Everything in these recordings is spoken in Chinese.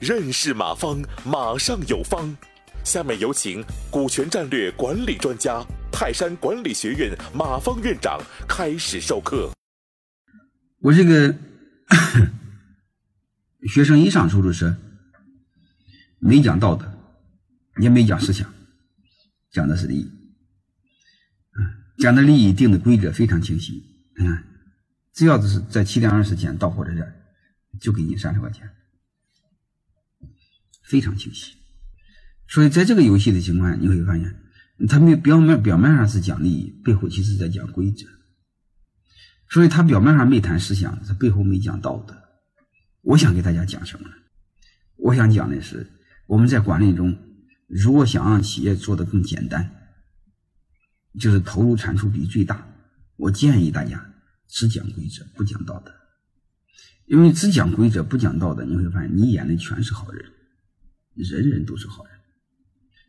认识马方，马上有方。下面有请股权战略管理专家、泰山管理学院马方院长开始授课。我这个学生一上出租车，没讲道德，也没讲思想，讲的是利益。讲的利益定的规则非常清晰。只要是在七点二十前到火车站，就给你三十块钱。非常清晰，所以在这个游戏的情况下，你会发现，他们表面表面上是讲利益，背后其实在讲规则。所以他表面上没谈思想，他背后没讲道德。我想给大家讲什么呢？我想讲的是，我们在管理中，如果想让企业做得更简单，就是投入产出比最大，我建议大家只讲规则，不讲道德。因为只讲规则不讲道德，你会发现你眼里全是好人。人人都是好人，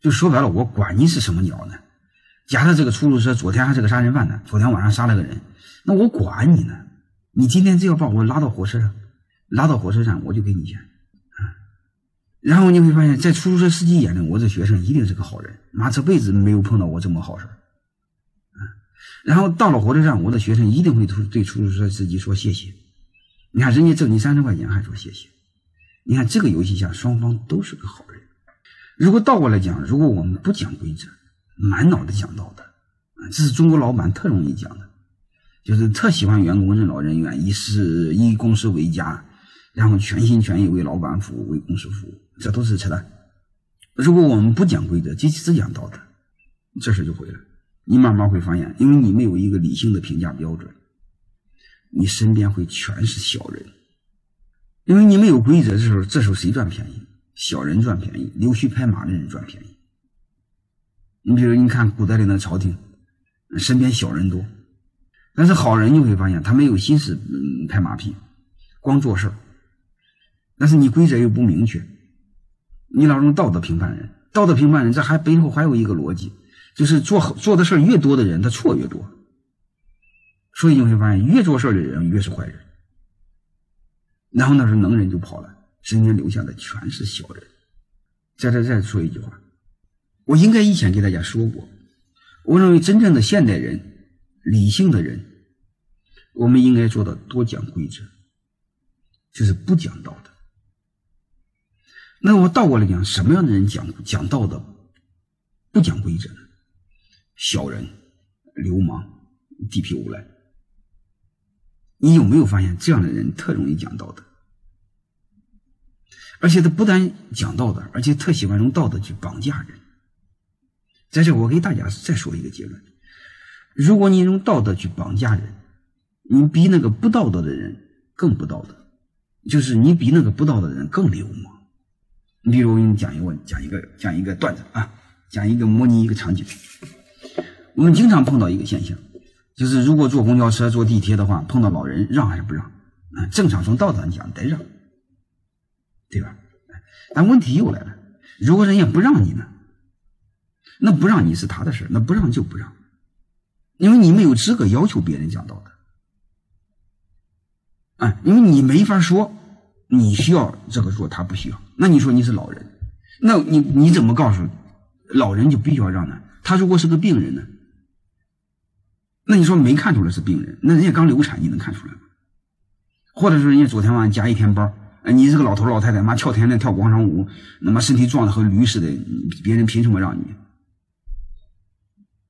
就说白了，我管你是什么鸟呢？假设这个出租车昨天还是个杀人犯呢，昨天晚上杀了个人，那我管你呢？你今天只要把我拉到火车上，拉到火车站，我就给你钱啊。然后你会发现在出租车司机眼里，我这学生一定是个好人，妈这辈子没有碰到过这么好事啊。然后到了火车站，我的学生一定会对出租车司机说谢谢。你看人家挣你三十块钱，还说谢谢。你看这个游戏下，双方都是个好人。如果倒过来讲，如果我们不讲规则，满脑子讲道德，啊，这是中国老板特容易讲的，就是特喜欢员工任劳任怨，以事以公司为家，然后全心全意为老板服务，为公司服务，这都是扯淡。如果我们不讲规则，只只讲道德，这事就毁了。你慢慢会发现，因为你没有一个理性的评价标准，你身边会全是小人。因为你没有规则的时候，这时候谁赚便宜？小人赚便宜，溜须拍马的人赚便宜。你比如你看古代的那朝廷，身边小人多，但是好人你会发现他没有心思拍马屁，光做事但是你规则又不明确，你老用道德评判人，道德评判人，这还背后还有一个逻辑，就是做做的事越多的人，他错越多。所以你会发现，越做事的人越是坏人。然后那时候能人就跑了，身边留下的全是小人。在这再说一句话，我应该以前给大家说过，我认为真正的现代人、理性的人，我们应该做到多讲规则，就是不讲道德。那我倒过来讲，什么样的人讲讲道德、不讲规则呢？小人、流氓、地痞无赖。你有没有发现，这样的人特容易讲道德，而且他不但讲道德，而且特喜欢用道德去绑架人。在这，我给大家再说一个结论：如果你用道德去绑架人，你比那个不道德的人更不道德，就是你比那个不道德的人更流氓。你比如，我给你讲一个讲一个讲一个段子啊，讲一个模拟一个场景。我们经常碰到一个现象。就是如果坐公交车、坐地铁的话，碰到老人让还是不让？啊，正常从道德上讲得让，对吧？但问题又来了，如果人家不让你呢？那不让你是他的事那不让就不让，因为你没有资格要求别人讲道德。啊，因为你没法说你需要这个做，他不需要。那你说你是老人，那你你怎么告诉老人就必须要让呢？他如果是个病人呢？那你说没看出来是病人？那人家刚流产，你能看出来吗？或者说人家昨天晚上加一天班，哎，你是个老头老太太，妈跳天天跳广场舞，那么身体壮的和驴似的，别人凭什么让你？